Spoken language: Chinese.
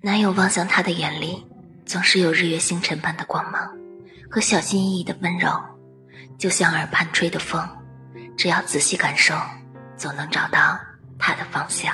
男友望向她的眼里总是有日月星辰般的光芒和小心翼翼的温柔，就像耳畔吹的风，只要仔细感受，总能找到他的方向。